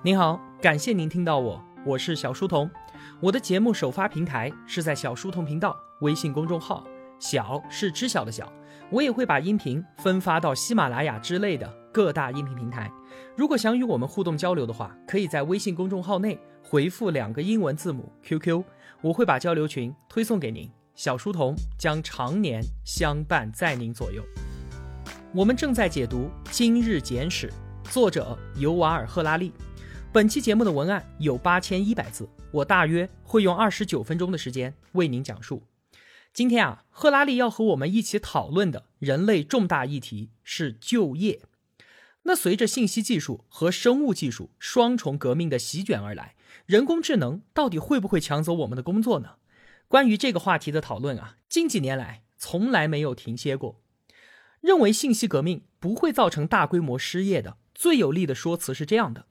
您好，感谢您听到我，我是小书童。我的节目首发平台是在小书童频道微信公众号，小是知晓的小。我也会把音频分发到喜马拉雅之类的各大音频平台。如果想与我们互动交流的话，可以在微信公众号内回复两个英文字母 QQ，我会把交流群推送给您。小书童将常年相伴在您左右。我们正在解读《今日简史》，作者尤瓦尔·赫拉利。本期节目的文案有八千一百字，我大约会用二十九分钟的时间为您讲述。今天啊，赫拉利要和我们一起讨论的人类重大议题是就业。那随着信息技术和生物技术双重革命的席卷而来，人工智能到底会不会抢走我们的工作呢？关于这个话题的讨论啊，近几年来从来没有停歇过。认为信息革命不会造成大规模失业的最有力的说辞是这样的。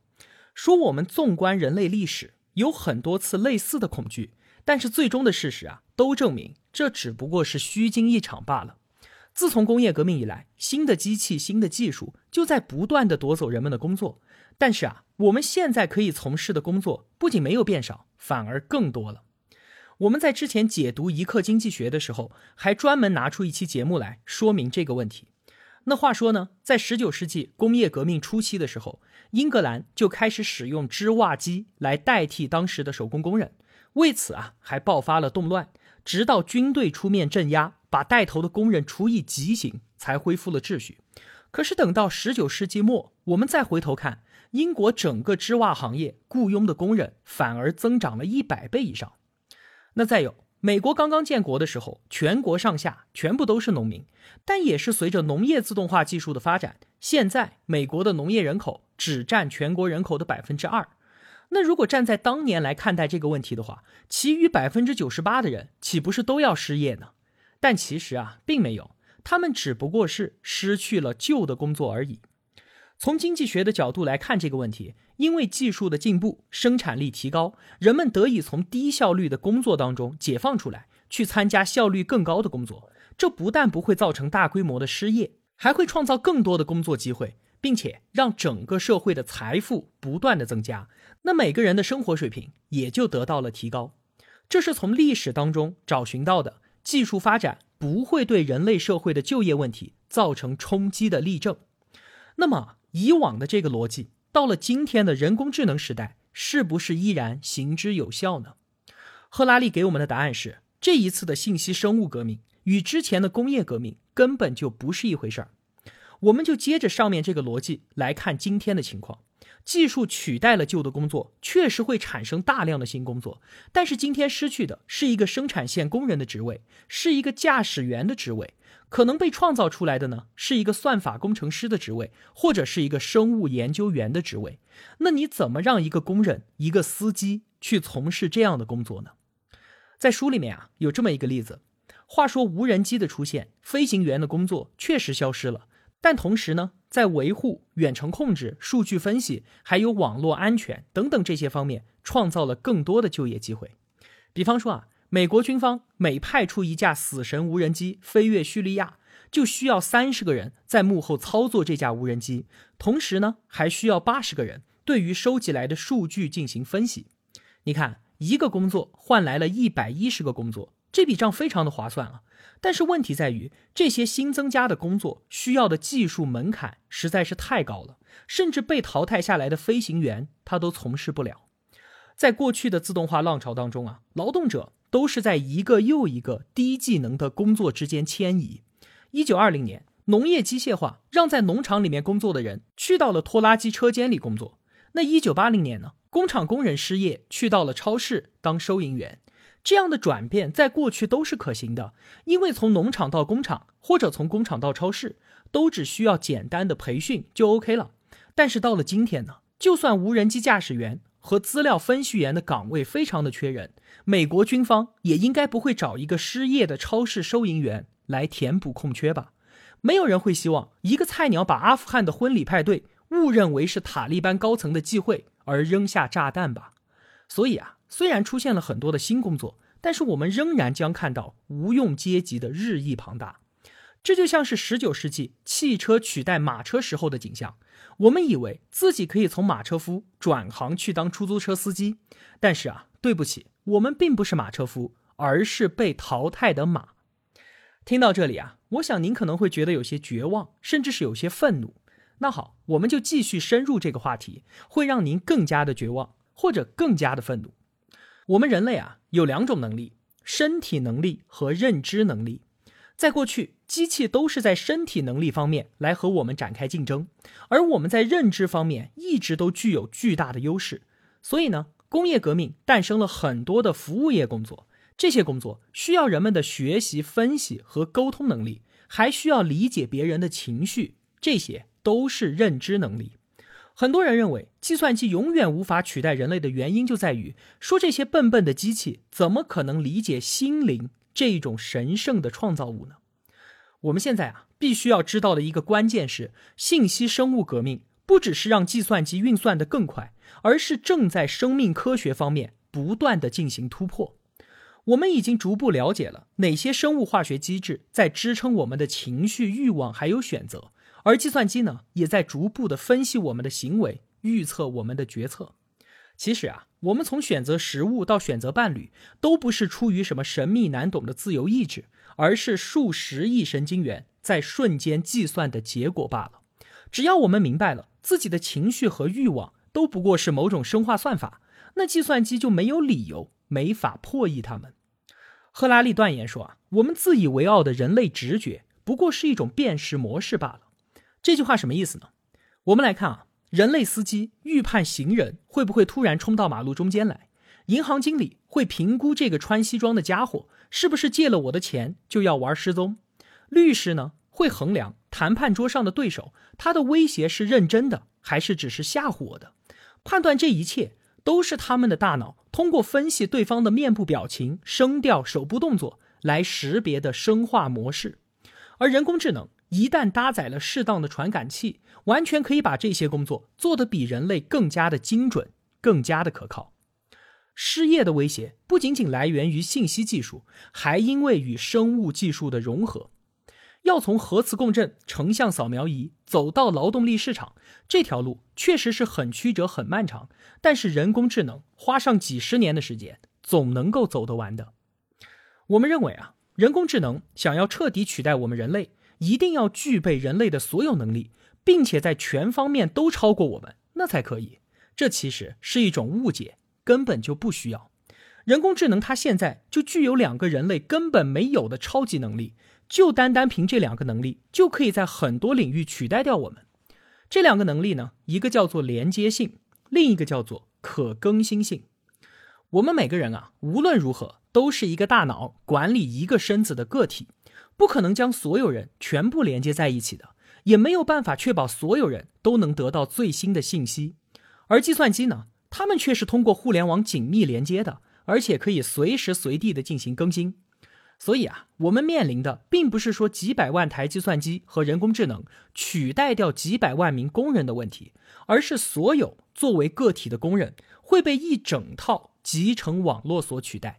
说我们纵观人类历史，有很多次类似的恐惧，但是最终的事实啊，都证明这只不过是虚惊一场罢了。自从工业革命以来，新的机器、新的技术就在不断的夺走人们的工作。但是啊，我们现在可以从事的工作不仅没有变少，反而更多了。我们在之前解读一课经济学的时候，还专门拿出一期节目来说明这个问题。那话说呢，在十九世纪工业革命初期的时候，英格兰就开始使用织袜机来代替当时的手工工人，为此啊还爆发了动乱，直到军队出面镇压，把带头的工人处以极刑，才恢复了秩序。可是等到十九世纪末，我们再回头看，英国整个织袜行业雇佣的工人反而增长了一百倍以上。那再有。美国刚刚建国的时候，全国上下全部都是农民，但也是随着农业自动化技术的发展，现在美国的农业人口只占全国人口的百分之二。那如果站在当年来看待这个问题的话，其余百分之九十八的人岂不是都要失业呢？但其实啊，并没有，他们只不过是失去了旧的工作而已。从经济学的角度来看这个问题，因为技术的进步，生产力提高，人们得以从低效率的工作当中解放出来，去参加效率更高的工作。这不但不会造成大规模的失业，还会创造更多的工作机会，并且让整个社会的财富不断的增加。那每个人的生活水平也就得到了提高。这是从历史当中找寻到的技术发展不会对人类社会的就业问题造成冲击的例证。那么。以往的这个逻辑，到了今天的人工智能时代，是不是依然行之有效呢？赫拉利给我们的答案是：这一次的信息生物革命与之前的工业革命根本就不是一回事儿。我们就接着上面这个逻辑来看今天的情况。技术取代了旧的工作，确实会产生大量的新工作，但是今天失去的是一个生产线工人的职位，是一个驾驶员的职位。可能被创造出来的呢，是一个算法工程师的职位，或者是一个生物研究员的职位。那你怎么让一个工人、一个司机去从事这样的工作呢？在书里面啊，有这么一个例子。话说无人机的出现，飞行员的工作确实消失了，但同时呢，在维护、远程控制、数据分析，还有网络安全等等这些方面，创造了更多的就业机会。比方说啊。美国军方每派出一架“死神”无人机飞越叙利亚，就需要三十个人在幕后操作这架无人机，同时呢，还需要八十个人对于收集来的数据进行分析。你看，一个工作换来了一百一十个工作，这笔账非常的划算啊。但是问题在于，这些新增加的工作需要的技术门槛实在是太高了，甚至被淘汰下来的飞行员他都从事不了。在过去的自动化浪潮当中啊，劳动者。都是在一个又一个低技能的工作之间迁移。一九二零年，农业机械化让在农场里面工作的人去到了拖拉机车间里工作。那一九八零年呢，工厂工人失业，去到了超市当收银员。这样的转变在过去都是可行的，因为从农场到工厂，或者从工厂到超市，都只需要简单的培训就 OK 了。但是到了今天呢，就算无人机驾驶员。和资料分析员的岗位非常的缺人，美国军方也应该不会找一个失业的超市收银员来填补空缺吧？没有人会希望一个菜鸟把阿富汗的婚礼派对误认为是塔利班高层的忌讳而扔下炸弹吧？所以啊，虽然出现了很多的新工作，但是我们仍然将看到无用阶级的日益庞大。这就像是十九世纪汽车取代马车时候的景象。我们以为自己可以从马车夫转行去当出租车司机，但是啊，对不起，我们并不是马车夫，而是被淘汰的马。听到这里啊，我想您可能会觉得有些绝望，甚至是有些愤怒。那好，我们就继续深入这个话题，会让您更加的绝望，或者更加的愤怒。我们人类啊，有两种能力：身体能力和认知能力。在过去，机器都是在身体能力方面来和我们展开竞争，而我们在认知方面一直都具有巨大的优势。所以呢，工业革命诞生了很多的服务业工作，这些工作需要人们的学习、分析和沟通能力，还需要理解别人的情绪，这些都是认知能力。很多人认为计算机永远无法取代人类的原因就在于说这些笨笨的机器怎么可能理解心灵？这种神圣的创造物呢？我们现在啊，必须要知道的一个关键是，信息生物革命不只是让计算机运算的更快，而是正在生命科学方面不断的进行突破。我们已经逐步了解了哪些生物化学机制在支撑我们的情绪、欲望还有选择，而计算机呢，也在逐步的分析我们的行为，预测我们的决策。其实啊，我们从选择食物到选择伴侣，都不是出于什么神秘难懂的自由意志，而是数十亿神经元在瞬间计算的结果罢了。只要我们明白了自己的情绪和欲望都不过是某种生化算法，那计算机就没有理由没法破译它们。赫拉利断言说啊，我们自以为傲的人类直觉不过是一种辨识模式罢了。这句话什么意思呢？我们来看啊。人类司机预判行人会不会突然冲到马路中间来，银行经理会评估这个穿西装的家伙是不是借了我的钱就要玩失踪，律师呢会衡量谈判桌上的对手他的威胁是认真的还是只是吓唬我的，判断这一切都是他们的大脑通过分析对方的面部表情、声调、手部动作来识别的生化模式，而人工智能。一旦搭载了适当的传感器，完全可以把这些工作做得比人类更加的精准、更加的可靠。失业的威胁不仅仅来源于信息技术，还因为与生物技术的融合。要从核磁共振、成像扫描仪走到劳动力市场，这条路确实是很曲折、很漫长。但是人工智能花上几十年的时间，总能够走得完的。我们认为啊，人工智能想要彻底取代我们人类。一定要具备人类的所有能力，并且在全方面都超过我们，那才可以。这其实是一种误解，根本就不需要。人工智能它现在就具有两个人类根本没有的超级能力，就单单凭这两个能力，就可以在很多领域取代掉我们。这两个能力呢，一个叫做连接性，另一个叫做可更新性。我们每个人啊，无论如何都是一个大脑管理一个身子的个体。不可能将所有人全部连接在一起的，也没有办法确保所有人都能得到最新的信息。而计算机呢，它们却是通过互联网紧密连接的，而且可以随时随地的进行更新。所以啊，我们面临的并不是说几百万台计算机和人工智能取代掉几百万名工人的问题，而是所有作为个体的工人会被一整套集成网络所取代。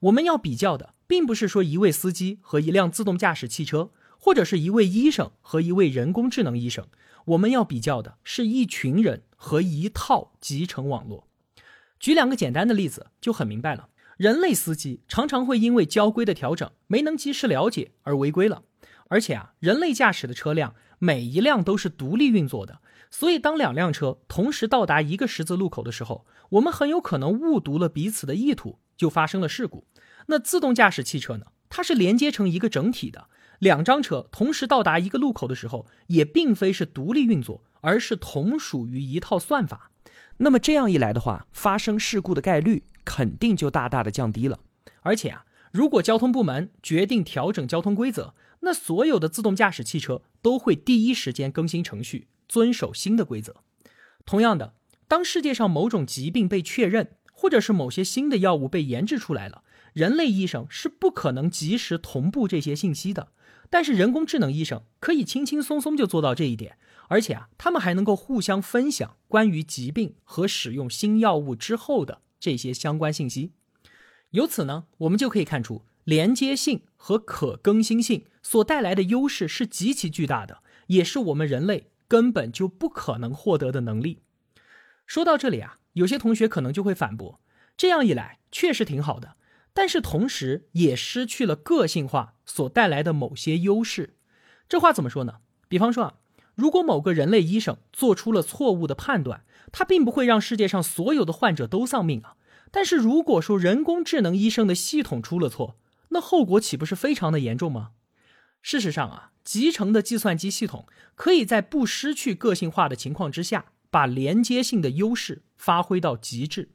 我们要比较的。并不是说一位司机和一辆自动驾驶汽车，或者是一位医生和一位人工智能医生，我们要比较的是一群人和一套集成网络。举两个简单的例子就很明白了。人类司机常常会因为交规的调整没能及时了解而违规了，而且啊，人类驾驶的车辆每一辆都是独立运作的，所以当两辆车同时到达一个十字路口的时候，我们很有可能误读了彼此的意图，就发生了事故。那自动驾驶汽车呢？它是连接成一个整体的，两张车同时到达一个路口的时候，也并非是独立运作，而是同属于一套算法。那么这样一来的话，发生事故的概率肯定就大大的降低了。而且啊，如果交通部门决定调整交通规则，那所有的自动驾驶汽车都会第一时间更新程序，遵守新的规则。同样的，当世界上某种疾病被确认，或者是某些新的药物被研制出来了。人类医生是不可能及时同步这些信息的，但是人工智能医生可以轻轻松松就做到这一点，而且啊，他们还能够互相分享关于疾病和使用新药物之后的这些相关信息。由此呢，我们就可以看出，连接性和可更新性所带来的优势是极其巨大的，也是我们人类根本就不可能获得的能力。说到这里啊，有些同学可能就会反驳：这样一来确实挺好的，但是同时也失去了个性化所带来的某些优势。这话怎么说呢？比方说啊，如果某个人类医生做出了错误的判断，他并不会让世界上所有的患者都丧命啊。但是如果说人工智能医生的系统出了错，那后果岂不是非常的严重吗？事实上啊，集成的计算机系统可以在不失去个性化的情况之下，把连接性的优势发挥到极致。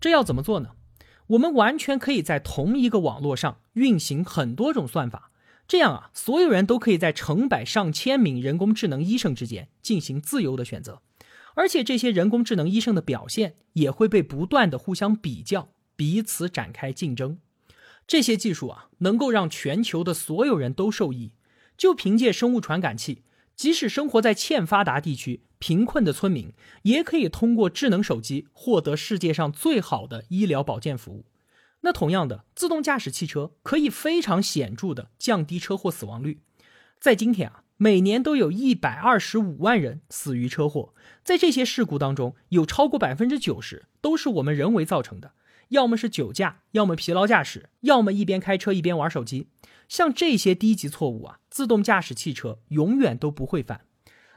这要怎么做呢？我们完全可以在同一个网络上运行很多种算法，这样啊，所有人都可以在成百上千名人工智能医生之间进行自由的选择，而且这些人工智能医生的表现也会被不断的互相比较，彼此展开竞争。这些技术啊，能够让全球的所有人都受益。就凭借生物传感器，即使生活在欠发达地区、贫困的村民，也可以通过智能手机获得世界上最好的医疗保健服务。那同样的，自动驾驶汽车可以非常显著的降低车祸死亡率。在今天啊，每年都有一百二十五万人死于车祸，在这些事故当中，有超过百分之九十都是我们人为造成的。要么是酒驾，要么疲劳驾驶，要么一边开车一边玩手机。像这些低级错误啊，自动驾驶汽车永远都不会犯。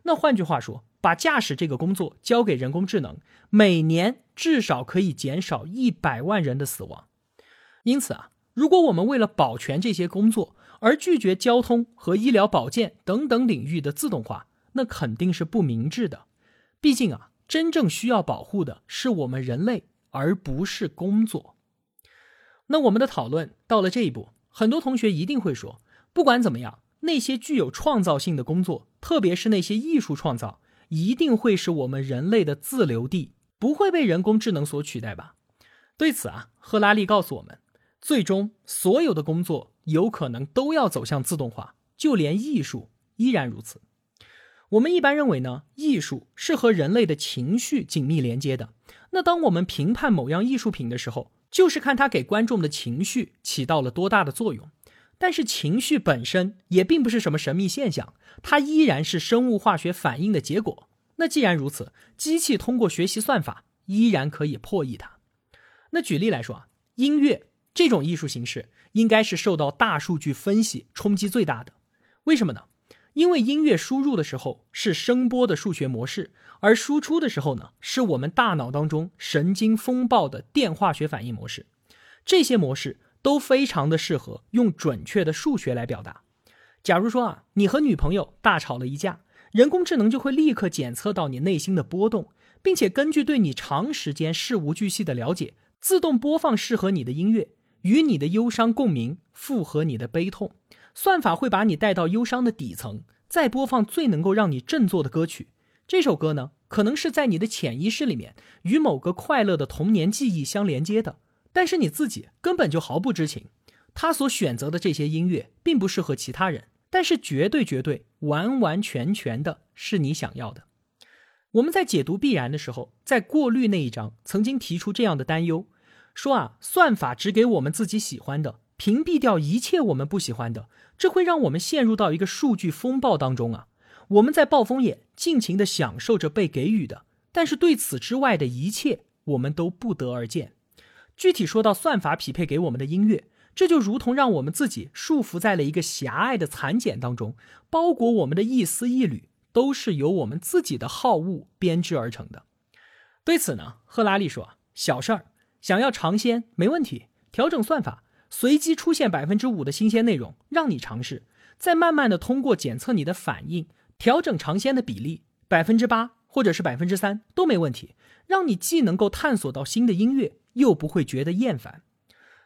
那换句话说，把驾驶这个工作交给人工智能，每年至少可以减少一百万人的死亡。因此啊，如果我们为了保全这些工作而拒绝交通和医疗保健等等领域的自动化，那肯定是不明智的。毕竟啊，真正需要保护的是我们人类。而不是工作。那我们的讨论到了这一步，很多同学一定会说，不管怎么样，那些具有创造性的工作，特别是那些艺术创造，一定会是我们人类的自留地，不会被人工智能所取代吧？对此啊，赫拉利告诉我们，最终所有的工作有可能都要走向自动化，就连艺术依然如此。我们一般认为呢，艺术是和人类的情绪紧密连接的。那当我们评判某样艺术品的时候，就是看它给观众的情绪起到了多大的作用。但是情绪本身也并不是什么神秘现象，它依然是生物化学反应的结果。那既然如此，机器通过学习算法依然可以破译它。那举例来说啊，音乐这种艺术形式应该是受到大数据分析冲击最大的。为什么呢？因为音乐输入的时候是声波的数学模式，而输出的时候呢，是我们大脑当中神经风暴的电化学反应模式。这些模式都非常的适合用准确的数学来表达。假如说啊，你和女朋友大吵了一架，人工智能就会立刻检测到你内心的波动，并且根据对你长时间事无巨细的了解，自动播放适合你的音乐，与你的忧伤共鸣，附和你的悲痛。算法会把你带到忧伤的底层，再播放最能够让你振作的歌曲。这首歌呢，可能是在你的潜意识里面与某个快乐的童年记忆相连接的，但是你自己根本就毫不知情。他所选择的这些音乐并不适合其他人，但是绝对绝对完完全全的是你想要的。我们在解读必然的时候，在过滤那一章曾经提出这样的担忧，说啊，算法只给我们自己喜欢的。屏蔽掉一切我们不喜欢的，这会让我们陷入到一个数据风暴当中啊！我们在暴风眼尽情的享受着被给予的，但是对此之外的一切，我们都不得而见。具体说到算法匹配给我们的音乐，这就如同让我们自己束缚在了一个狭隘的蚕茧当中，包裹我们的一丝一缕都是由我们自己的好恶编织而成的。对此呢，赫拉利说：“小事儿，想要尝鲜没问题，调整算法。”随机出现百分之五的新鲜内容，让你尝试，再慢慢的通过检测你的反应，调整尝鲜的比例，百分之八或者是百分之三都没问题，让你既能够探索到新的音乐，又不会觉得厌烦。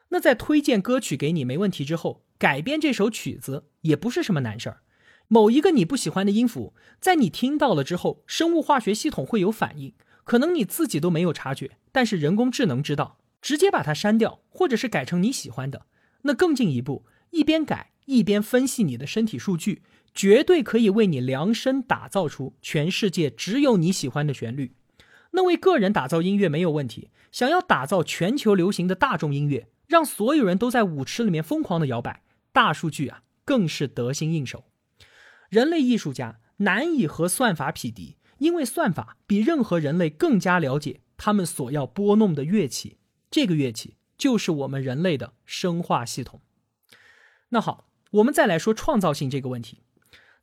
那在推荐歌曲给你没问题之后，改编这首曲子也不是什么难事儿。某一个你不喜欢的音符，在你听到了之后，生物化学系统会有反应，可能你自己都没有察觉，但是人工智能知道。直接把它删掉，或者是改成你喜欢的，那更进一步，一边改一边分析你的身体数据，绝对可以为你量身打造出全世界只有你喜欢的旋律。那为个人打造音乐没有问题，想要打造全球流行的大众音乐，让所有人都在舞池里面疯狂的摇摆。大数据啊，更是得心应手。人类艺术家难以和算法匹敌，因为算法比任何人类更加了解他们所要拨弄的乐器。这个乐器就是我们人类的生化系统。那好，我们再来说创造性这个问题。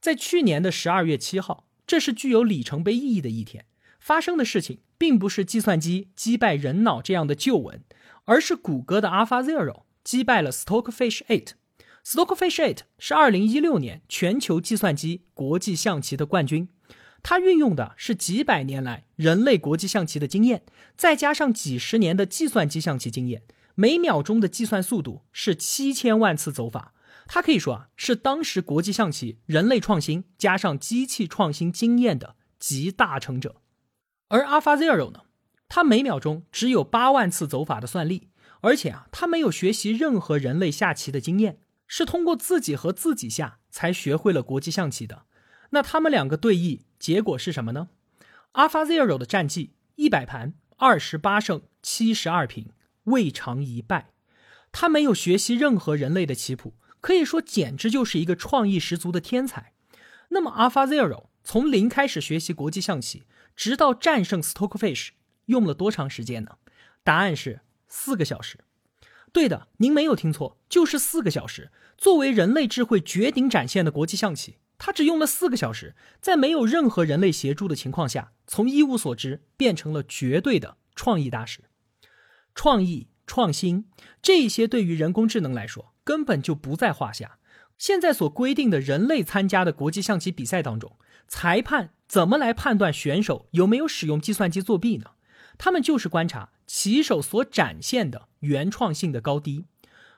在去年的十二月七号，这是具有里程碑意义的一天。发生的事情并不是计算机击败人脑这样的旧闻，而是谷歌的 AlphaZero 击败了 Stockfish 8。Stockfish 8是二零一六年全球计算机国际象棋的冠军。它运用的是几百年来人类国际象棋的经验，再加上几十年的计算机象棋经验，每秒钟的计算速度是七千万次走法。它可以说啊，是当时国际象棋人类创新加上机器创新经验的集大成者。而 AlphaZero 呢，它每秒钟只有八万次走法的算力，而且啊，它没有学习任何人类下棋的经验，是通过自己和自己下才学会了国际象棋的。那他们两个对弈。结果是什么呢？AlphaZero 的战绩一百盘二十八胜七十二平，未尝一败。他没有学习任何人类的棋谱，可以说简直就是一个创意十足的天才。那么 AlphaZero 从零开始学习国际象棋，直到战胜 Stockfish，用了多长时间呢？答案是四个小时。对的，您没有听错，就是四个小时。作为人类智慧绝顶展现的国际象棋。他只用了四个小时，在没有任何人类协助的情况下，从一无所知变成了绝对的创意大师。创意、创新这些对于人工智能来说根本就不在话下。现在所规定的人类参加的国际象棋比赛当中，裁判怎么来判断选手有没有使用计算机作弊呢？他们就是观察棋手所展现的原创性的高低。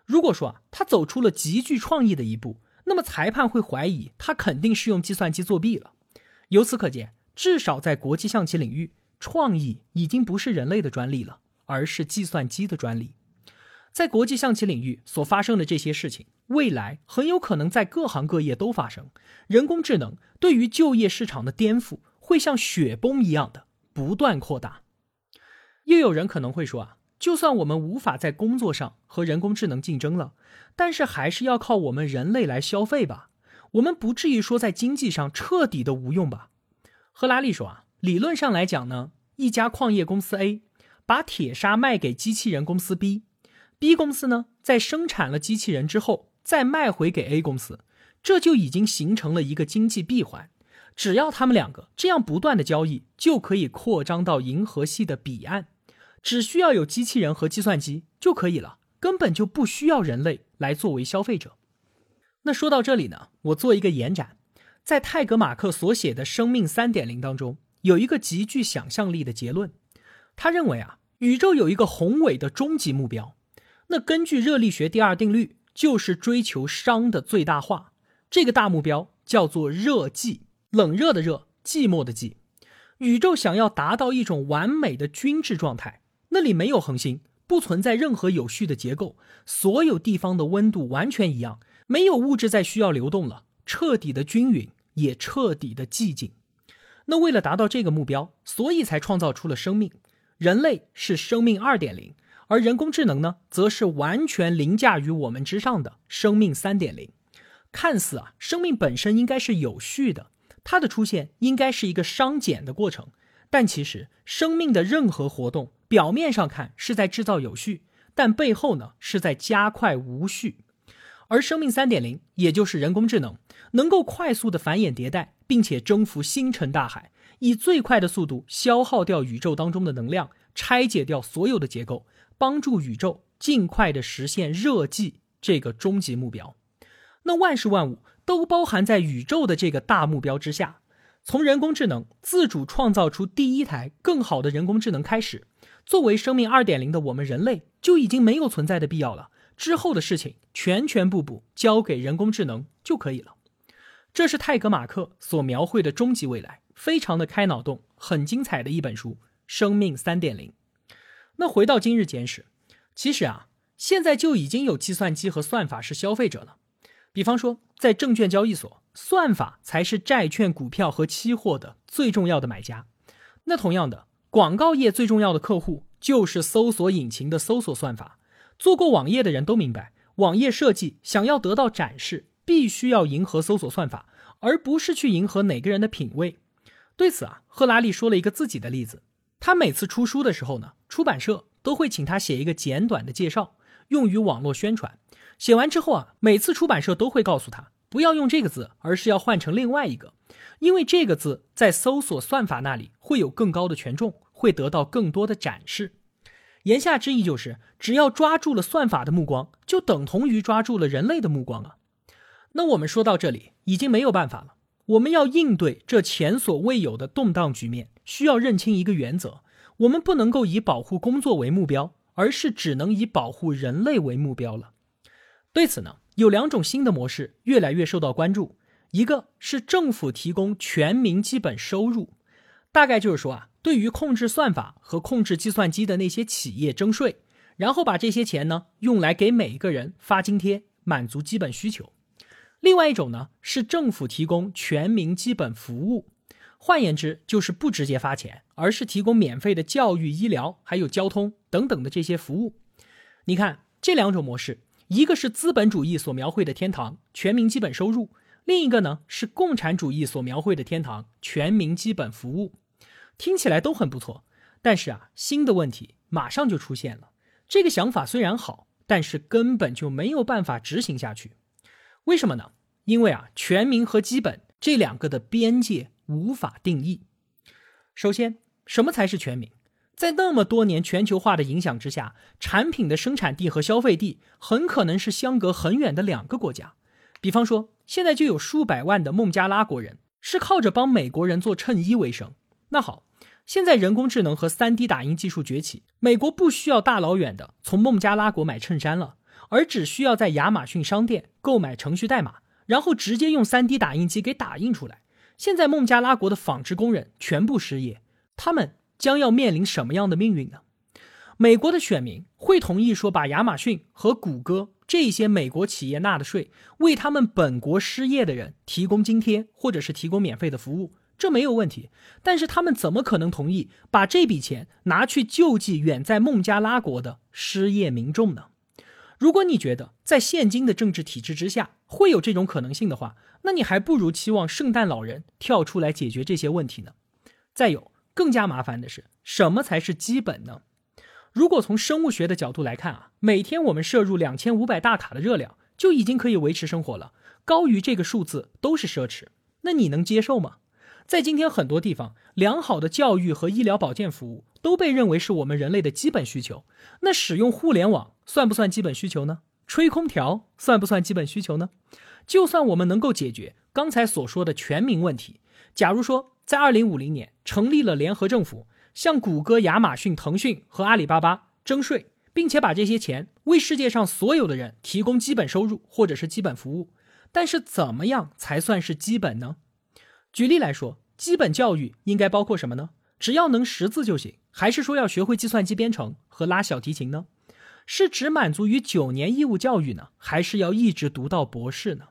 如果说啊，他走出了极具创意的一步。那么裁判会怀疑他肯定是用计算机作弊了。由此可见，至少在国际象棋领域，创意已经不是人类的专利了，而是计算机的专利。在国际象棋领域所发生的这些事情，未来很有可能在各行各业都发生。人工智能对于就业市场的颠覆，会像雪崩一样的不断扩大。又有人可能会说啊。就算我们无法在工作上和人工智能竞争了，但是还是要靠我们人类来消费吧。我们不至于说在经济上彻底的无用吧？赫拉利说啊，理论上来讲呢，一家矿业公司 A 把铁砂卖给机器人公司 B，B 公司呢在生产了机器人之后再卖回给 A 公司，这就已经形成了一个经济闭环。只要他们两个这样不断的交易，就可以扩张到银河系的彼岸。只需要有机器人和计算机就可以了，根本就不需要人类来作为消费者。那说到这里呢，我做一个延展，在泰格马克所写的《生命三点零》当中，有一个极具想象力的结论。他认为啊，宇宙有一个宏伟的终极目标。那根据热力学第二定律，就是追求熵的最大化。这个大目标叫做热寂，冷热的热，寂寞的寂。宇宙想要达到一种完美的均质状态。那里没有恒星，不存在任何有序的结构，所有地方的温度完全一样，没有物质在需要流动了，彻底的均匀，也彻底的寂静。那为了达到这个目标，所以才创造出了生命。人类是生命二点零，而人工智能呢，则是完全凌驾于我们之上的生命三点零。看似啊，生命本身应该是有序的，它的出现应该是一个熵减的过程，但其实生命的任何活动。表面上看是在制造有序，但背后呢是在加快无序。而生命三点零，也就是人工智能，能够快速的繁衍迭代，并且征服星辰大海，以最快的速度消耗掉宇宙当中的能量，拆解掉所有的结构，帮助宇宙尽快的实现热寂这个终极目标。那万事万物都包含在宇宙的这个大目标之下。从人工智能自主创造出第一台更好的人工智能开始。作为生命二点零的我们人类就已经没有存在的必要了。之后的事情全全部部交给人工智能就可以了。这是泰格马克所描绘的终极未来，非常的开脑洞，很精彩的一本书《生命三点零》。那回到今日简史，其实啊，现在就已经有计算机和算法是消费者了。比方说，在证券交易所，算法才是债券、股票和期货的最重要的买家。那同样的。广告业最重要的客户就是搜索引擎的搜索算法，做过网页的人都明白，网页设计想要得到展示，必须要迎合搜索算法，而不是去迎合哪个人的品味。对此啊，赫拉利说了一个自己的例子。他每次出书的时候呢，出版社都会请他写一个简短的介绍，用于网络宣传。写完之后啊，每次出版社都会告诉他，不要用这个字，而是要换成另外一个，因为这个字在搜索算法那里会有更高的权重，会得到更多的展示。言下之意就是，只要抓住了算法的目光，就等同于抓住了人类的目光啊。那我们说到这里，已经没有办法了。我们要应对这前所未有的动荡局面，需要认清一个原则：我们不能够以保护工作为目标，而是只能以保护人类为目标了。对此呢，有两种新的模式越来越受到关注，一个是政府提供全民基本收入，大概就是说啊，对于控制算法和控制计算机的那些企业征税，然后把这些钱呢用来给每一个人发津贴，满足基本需求。另外一种呢，是政府提供全民基本服务，换言之，就是不直接发钱，而是提供免费的教育、医疗，还有交通等等的这些服务。你看这两种模式，一个是资本主义所描绘的天堂——全民基本收入；另一个呢，是共产主义所描绘的天堂——全民基本服务。听起来都很不错，但是啊，新的问题马上就出现了。这个想法虽然好，但是根本就没有办法执行下去。为什么呢？因为啊，全民和基本这两个的边界无法定义。首先，什么才是全民？在那么多年全球化的影响之下，产品的生产地和消费地很可能是相隔很远的两个国家。比方说，现在就有数百万的孟加拉国人是靠着帮美国人做衬衣为生。那好，现在人工智能和 3D 打印技术崛起，美国不需要大老远的从孟加拉国买衬衫了。而只需要在亚马逊商店购买程序代码，然后直接用 3D 打印机给打印出来。现在孟加拉国的纺织工人全部失业，他们将要面临什么样的命运呢？美国的选民会同意说把亚马逊和谷歌这些美国企业纳的税为他们本国失业的人提供津贴，或者是提供免费的服务，这没有问题。但是他们怎么可能同意把这笔钱拿去救济远在孟加拉国的失业民众呢？如果你觉得在现今的政治体制之下会有这种可能性的话，那你还不如期望圣诞老人跳出来解决这些问题呢。再有，更加麻烦的是，什么才是基本呢？如果从生物学的角度来看啊，每天我们摄入两千五百大卡的热量就已经可以维持生活了，高于这个数字都是奢侈。那你能接受吗？在今天很多地方，良好的教育和医疗保健服务都被认为是我们人类的基本需求。那使用互联网？算不算基本需求呢？吹空调算不算基本需求呢？就算我们能够解决刚才所说的全民问题，假如说在二零五零年成立了联合政府，向谷歌、亚马逊、腾讯和阿里巴巴征税，并且把这些钱为世界上所有的人提供基本收入或者是基本服务，但是怎么样才算是基本呢？举例来说，基本教育应该包括什么呢？只要能识字就行，还是说要学会计算机编程和拉小提琴呢？是只满足于九年义务教育呢，还是要一直读到博士呢？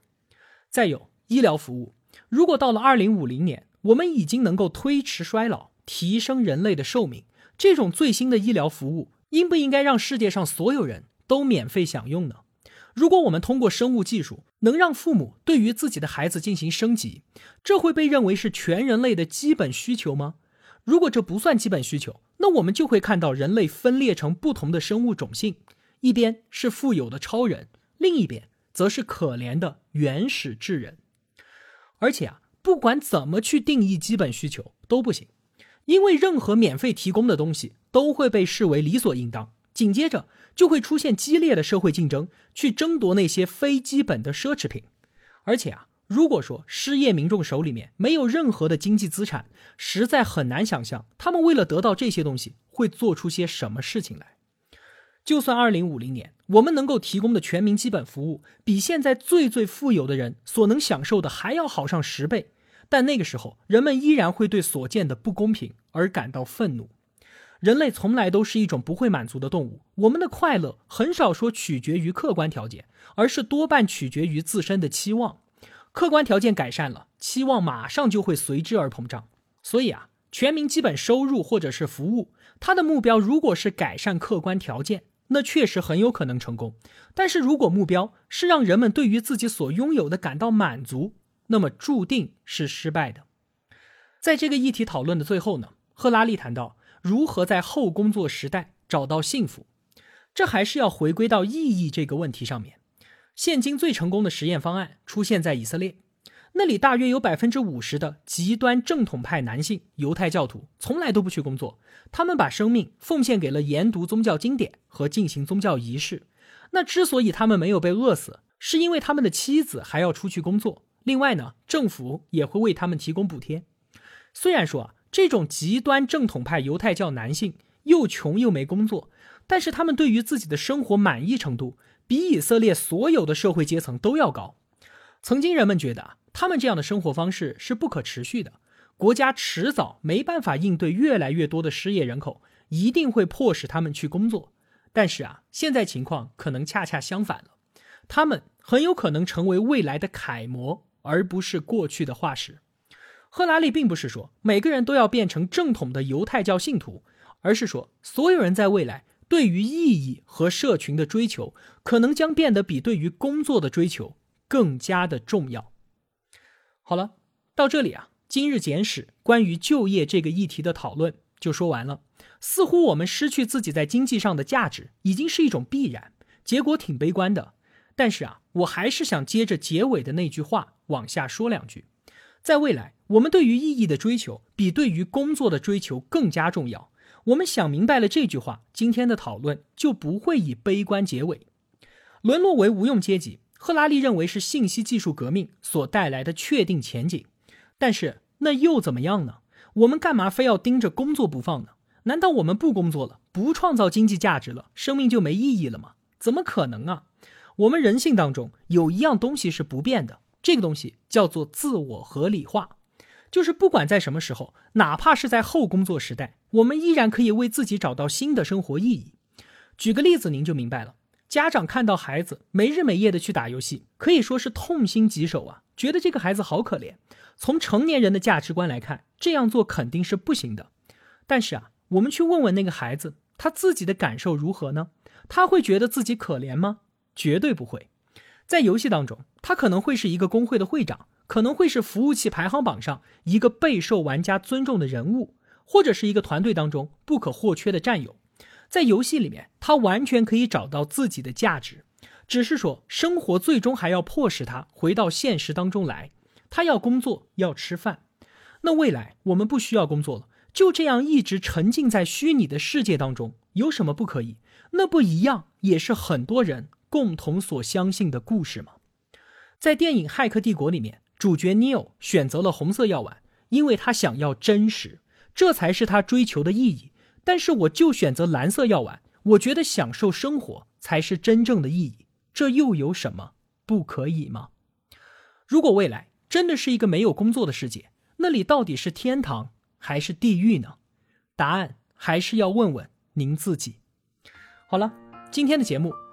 再有医疗服务，如果到了二零五零年，我们已经能够推迟衰老，提升人类的寿命，这种最新的医疗服务应不应该让世界上所有人都免费享用呢？如果我们通过生物技术能让父母对于自己的孩子进行升级，这会被认为是全人类的基本需求吗？如果这不算基本需求，那我们就会看到人类分裂成不同的生物种性。一边是富有的超人，另一边则是可怜的原始智人。而且啊，不管怎么去定义基本需求都不行，因为任何免费提供的东西都会被视为理所应当。紧接着就会出现激烈的社会竞争，去争夺那些非基本的奢侈品。而且啊，如果说失业民众手里面没有任何的经济资产，实在很难想象他们为了得到这些东西会做出些什么事情来。就算二零五零年，我们能够提供的全民基本服务比现在最最富有的人所能享受的还要好上十倍，但那个时候，人们依然会对所见的不公平而感到愤怒。人类从来都是一种不会满足的动物，我们的快乐很少说取决于客观条件，而是多半取决于自身的期望。客观条件改善了，期望马上就会随之而膨胀。所以啊，全民基本收入或者是服务，它的目标如果是改善客观条件。那确实很有可能成功。但是如果目标是让人们对于自己所拥有的感到满足，那么注定是失败的。在这个议题讨论的最后呢，赫拉利谈到如何在后工作时代找到幸福，这还是要回归到意义这个问题上面。现今最成功的实验方案出现在以色列。那里大约有百分之五十的极端正统派男性犹太教徒从来都不去工作，他们把生命奉献给了研读宗教经典和进行宗教仪式。那之所以他们没有被饿死，是因为他们的妻子还要出去工作。另外呢，政府也会为他们提供补贴。虽然说啊，这种极端正统派犹太教男性又穷又没工作，但是他们对于自己的生活满意程度比以色列所有的社会阶层都要高。曾经人们觉得啊。他们这样的生活方式是不可持续的，国家迟早没办法应对越来越多的失业人口，一定会迫使他们去工作。但是啊，现在情况可能恰恰相反了，他们很有可能成为未来的楷模，而不是过去的化石。赫拉利并不是说每个人都要变成正统的犹太教信徒，而是说所有人在未来对于意义和社群的追求，可能将变得比对于工作的追求更加的重要。好了，到这里啊，今日简史关于就业这个议题的讨论就说完了。似乎我们失去自己在经济上的价值已经是一种必然，结果挺悲观的。但是啊，我还是想接着结尾的那句话往下说两句。在未来，我们对于意义的追求比对于工作的追求更加重要。我们想明白了这句话，今天的讨论就不会以悲观结尾，沦落为无用阶级。赫拉利认为是信息技术革命所带来的确定前景，但是那又怎么样呢？我们干嘛非要盯着工作不放呢？难道我们不工作了，不创造经济价值了，生命就没意义了吗？怎么可能啊？我们人性当中有一样东西是不变的，这个东西叫做自我合理化，就是不管在什么时候，哪怕是在后工作时代，我们依然可以为自己找到新的生活意义。举个例子，您就明白了。家长看到孩子没日没夜的去打游戏，可以说是痛心疾首啊，觉得这个孩子好可怜。从成年人的价值观来看，这样做肯定是不行的。但是啊，我们去问问那个孩子，他自己的感受如何呢？他会觉得自己可怜吗？绝对不会。在游戏当中，他可能会是一个工会的会长，可能会是服务器排行榜上一个备受玩家尊重的人物，或者是一个团队当中不可或缺的战友。在游戏里面，他完全可以找到自己的价值，只是说生活最终还要迫使他回到现实当中来。他要工作，要吃饭。那未来我们不需要工作了，就这样一直沉浸在虚拟的世界当中，有什么不可以？那不一样，也是很多人共同所相信的故事吗？在电影《骇客帝国》里面，主角 Neo 选择了红色药丸，因为他想要真实，这才是他追求的意义。但是我就选择蓝色药丸，我觉得享受生活才是真正的意义，这又有什么不可以吗？如果未来真的是一个没有工作的世界，那里到底是天堂还是地狱呢？答案还是要问问您自己。好了，今天的节目